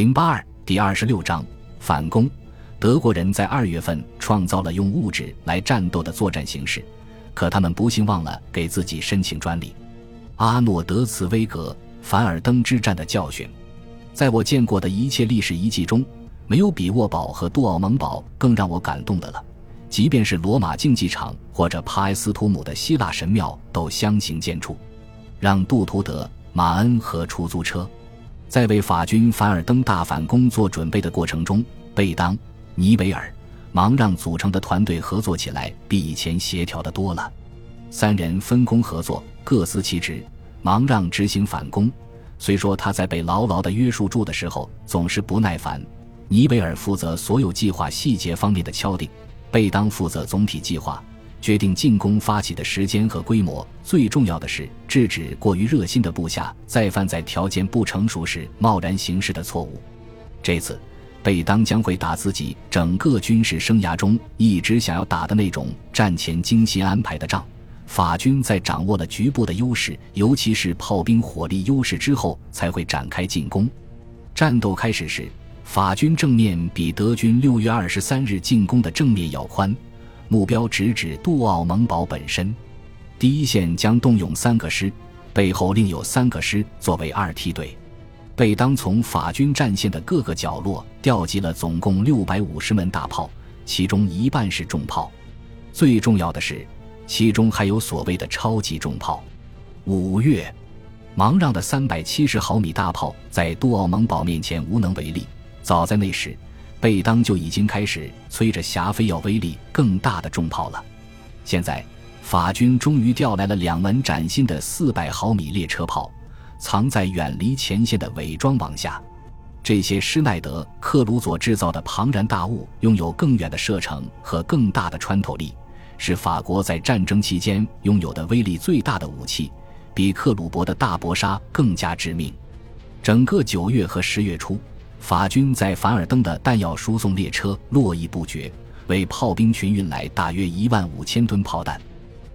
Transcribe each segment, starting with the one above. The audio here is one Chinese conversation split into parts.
零八二第二十六章反攻。德国人在二月份创造了用物质来战斗的作战形式，可他们不幸忘了给自己申请专利。阿诺德茨威格凡尔登之战的教训，在我见过的一切历史遗迹中，没有比沃堡和杜奥蒙堡更让我感动的了。即便是罗马竞技场或者帕埃斯图姆的希腊神庙，都相形见绌。让杜图德、马恩和出租车。在为法军凡尔登大反攻做准备的过程中，贝当、尼维尔、忙让组成的团队合作起来比以前协调的多了。三人分工合作，各司其职。忙让执行反攻，虽说他在被牢牢的约束住的时候总是不耐烦。尼维尔负责所有计划细节方面的敲定，贝当负责总体计划。决定进攻发起的时间和规模，最重要的是制止过于热心的部下再犯在条件不成熟时贸然行事的错误。这次，贝当将会打自己整个军事生涯中一直想要打的那种战前精心安排的仗。法军在掌握了局部的优势，尤其是炮兵火力优势之后，才会展开进攻。战斗开始时，法军正面比德军六月二十三日进攻的正面要宽。目标直指杜奥蒙堡本身，第一线将动用三个师，背后另有三个师作为二梯队。贝当从法军战线的各个角落调集了总共六百五十门大炮，其中一半是重炮。最重要的是，其中还有所谓的超级重炮。五月，芒让的三百七十毫米大炮在杜奥蒙堡面前无能为力。早在那时。贝当就已经开始催着霞飞要威力更大的重炮了。现在，法军终于调来了两门崭新的四百毫米列车炮，藏在远离前线的伪装网下。这些施耐德·克鲁佐制造的庞然大物，拥有更远的射程和更大的穿透力，是法国在战争期间拥有的威力最大的武器，比克鲁伯的大搏杀更加致命。整个九月和十月初。法军在凡尔登的弹药输送列车络绎不绝，为炮兵群运来大约一万五千吨炮弹。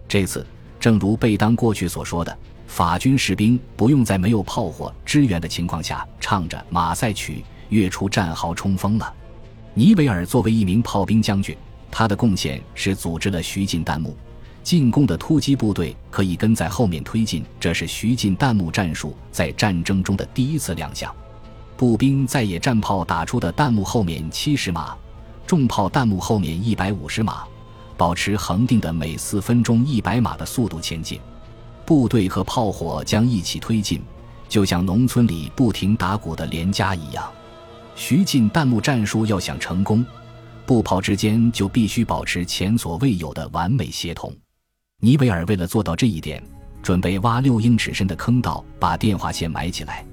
这次，正如贝当过去所说的，法军士兵不用在没有炮火支援的情况下唱着马赛曲跃出战壕冲锋了。尼维尔作为一名炮兵将军，他的贡献是组织了徐进弹幕进攻的突击部队可以跟在后面推进，这是徐进弹幕战术在战争中的第一次亮相。步兵在野战炮打出的弹幕后面七十码，重炮弹幕后面一百五十码，保持恒定的每四分钟一百码的速度前进。部队和炮火将一起推进，就像农村里不停打鼓的连家一样。徐进弹幕战术要想成功，步炮之间就必须保持前所未有的完美协同。尼维尔为了做到这一点，准备挖六英尺深的坑道，把电话线埋起来。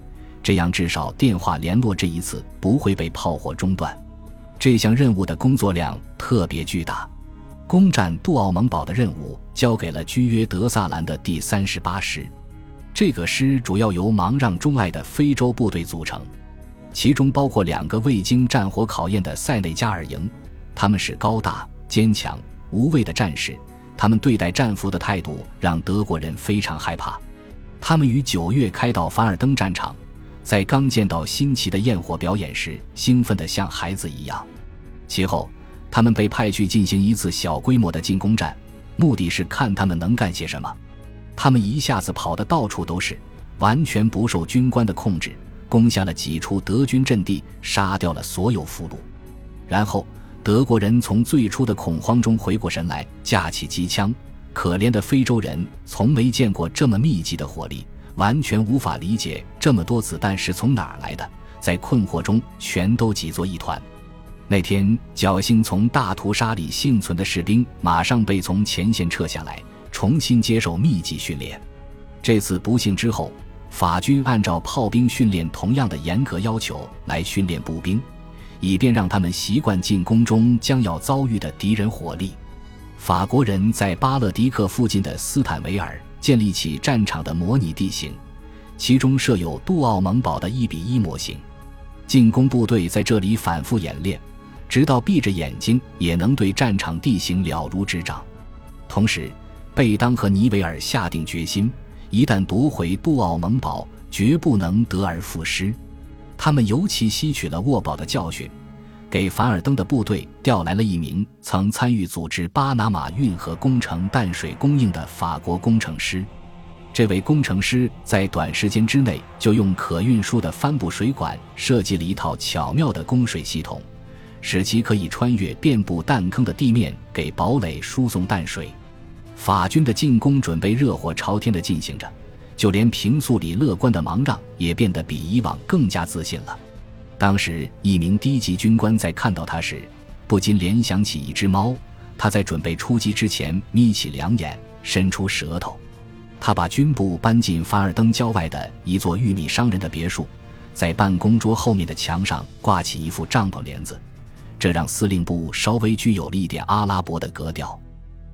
这样，至少电话联络这一次不会被炮火中断。这项任务的工作量特别巨大，攻占杜奥蒙堡的任务交给了居约德萨兰的第三十八师。这个师主要由芒让钟爱的非洲部队组成，其中包括两个未经战火考验的塞内加尔营。他们是高大、坚强、无畏的战士，他们对待战俘的态度让德国人非常害怕。他们于九月开到凡尔登战场。在刚见到新奇的焰火表演时，兴奋得像孩子一样。其后，他们被派去进行一次小规模的进攻战，目的是看他们能干些什么。他们一下子跑得到处都是，完全不受军官的控制，攻下了几处德军阵地，杀掉了所有俘虏。然后，德国人从最初的恐慌中回过神来，架起机枪。可怜的非洲人从没见过这么密集的火力。完全无法理解这么多子弹是从哪儿来的，在困惑中全都挤作一团。那天侥幸从大屠杀里幸存的士兵，马上被从前线撤下来，重新接受密集训练。这次不幸之后，法军按照炮兵训练同样的严格要求来训练步兵，以便让他们习惯进攻中将要遭遇的敌人火力。法国人在巴勒迪克附近的斯坦维尔。建立起战场的模拟地形，其中设有杜奥蒙堡的一比一模型。进攻部队在这里反复演练，直到闭着眼睛也能对战场地形了如指掌。同时，贝当和尼维尔下定决心，一旦夺回杜奥蒙堡，绝不能得而复失。他们尤其吸取了沃堡的教训，给凡尔登的部队调来了一名曾参与组织巴拿马运河工程淡水供应的法国工程师。这位工程师在短时间之内就用可运输的帆布水管设计了一套巧妙的供水系统，使其可以穿越遍布弹坑的地面，给堡垒输送淡水。法军的进攻准备热火朝天地进行着，就连平素里乐观的芒让也变得比以往更加自信了。当时，一名低级军官在看到他时，不禁联想起一只猫。他在准备出击之前，眯起两眼，伸出舌头。他把军部搬进凡尔登郊外的一座玉米商人的别墅，在办公桌后面的墙上挂起一副帐篷帘子，这让司令部稍微具有了一点阿拉伯的格调。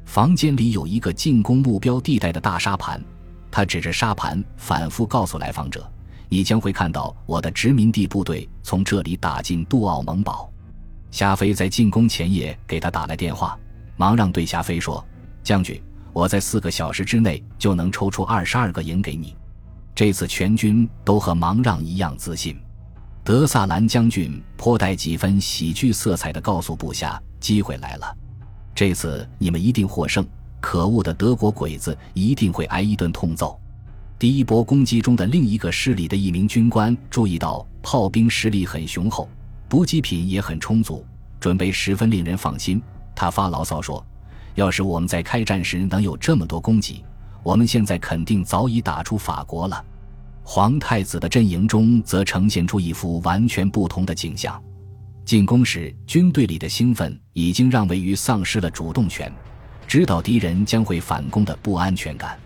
房间里有一个进攻目标地带的大沙盘，他指着沙盘反复告诉来访者：“你将会看到我的殖民地部队从这里打进杜奥蒙堡。”霞飞在进攻前夜给他打来电话，忙让对霞飞说：“将军。”我在四个小时之内就能抽出二十二个营给你。这次全军都和芒让一样自信。德萨兰将军颇带几分喜剧色彩地告诉部下：“机会来了，这次你们一定获胜。可恶的德国鬼子一定会挨一顿痛揍。”第一波攻击中的另一个师里的一名军官注意到炮兵实力很雄厚，补给品也很充足，准备十分令人放心。他发牢骚说。要是我们在开战时能有这么多供给，我们现在肯定早已打出法国了。皇太子的阵营中则呈现出一幅完全不同的景象。进攻时，军队里的兴奋已经让位于丧失了主动权，知道敌人将会反攻的不安全感。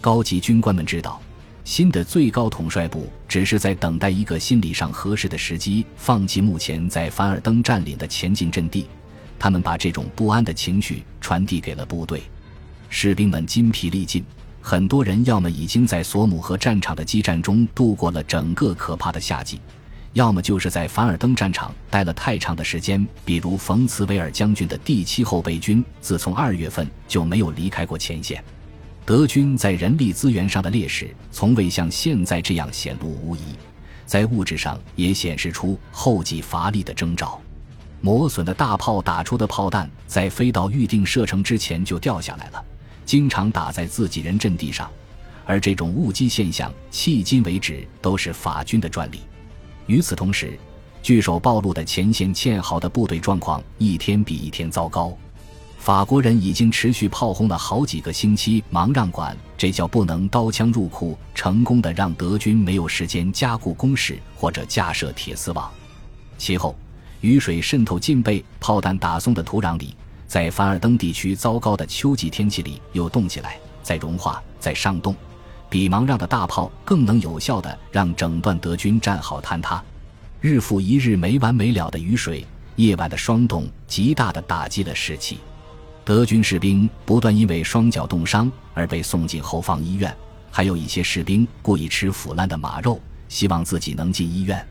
高级军官们知道，新的最高统帅部只是在等待一个心理上合适的时机，放弃目前在凡尔登占领的前进阵地。他们把这种不安的情绪传递给了部队，士兵们筋疲力尽，很多人要么已经在索姆河战场的激战中度过了整个可怕的夏季，要么就是在凡尔登战场待了太长的时间。比如冯茨维尔将军的第七后备军，自从二月份就没有离开过前线。德军在人力资源上的劣势，从未像现在这样显露无遗，在物质上也显示出后继乏力的征兆。磨损的大炮打出的炮弹，在飞到预定射程之前就掉下来了，经常打在自己人阵地上，而这种误击现象迄今为止都是法军的专利。与此同时，据守暴露的前线堑壕的部队状况一天比一天糟糕，法国人已经持续炮轰了好几个星期芒让馆，这叫不能刀枪入库，成功的让德军没有时间加固工事或者架设铁丝网。其后。雨水渗透进被炮弹打松的土壤里，在凡尔登地区糟糕的秋季天气里又冻起来，再融化，再上冻，比芒让的大炮更能有效地让整段德军战壕坍塌。日复一日没完没了的雨水，夜晚的霜冻，极大地打击了士气。德军士兵不断因为双脚冻伤而被送进后方医院，还有一些士兵故意吃腐烂的马肉，希望自己能进医院。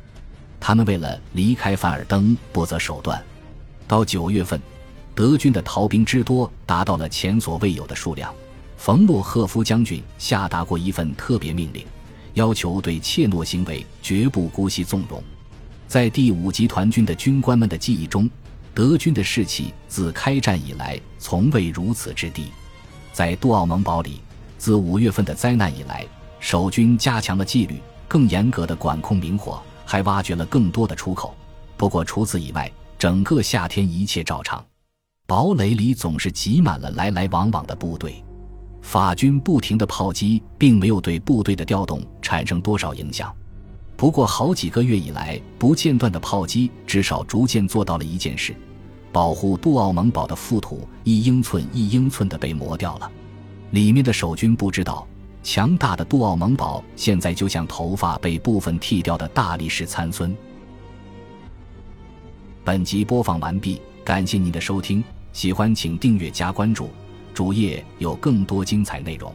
他们为了离开凡尔登不择手段。到九月份，德军的逃兵之多达到了前所未有的数量。冯诺赫夫将军下达过一份特别命令，要求对怯懦行为绝不姑息纵容。在第五集团军的军官们的记忆中，德军的士气自开战以来从未如此之低。在杜奥蒙堡里，自五月份的灾难以来，守军加强了纪律，更严格的管控明火。还挖掘了更多的出口，不过除此以外，整个夏天一切照常。堡垒里总是挤满了来来往往的部队，法军不停的炮击并没有对部队的调动产生多少影响。不过好几个月以来不间断的炮击，至少逐渐做到了一件事：保护杜奥蒙堡的覆土一英寸一英寸的被磨掉了。里面的守军不知道。强大的杜奥蒙堡现在就像头发被部分剃掉的大力士参孙。本集播放完毕，感谢您的收听，喜欢请订阅加关注，主页有更多精彩内容。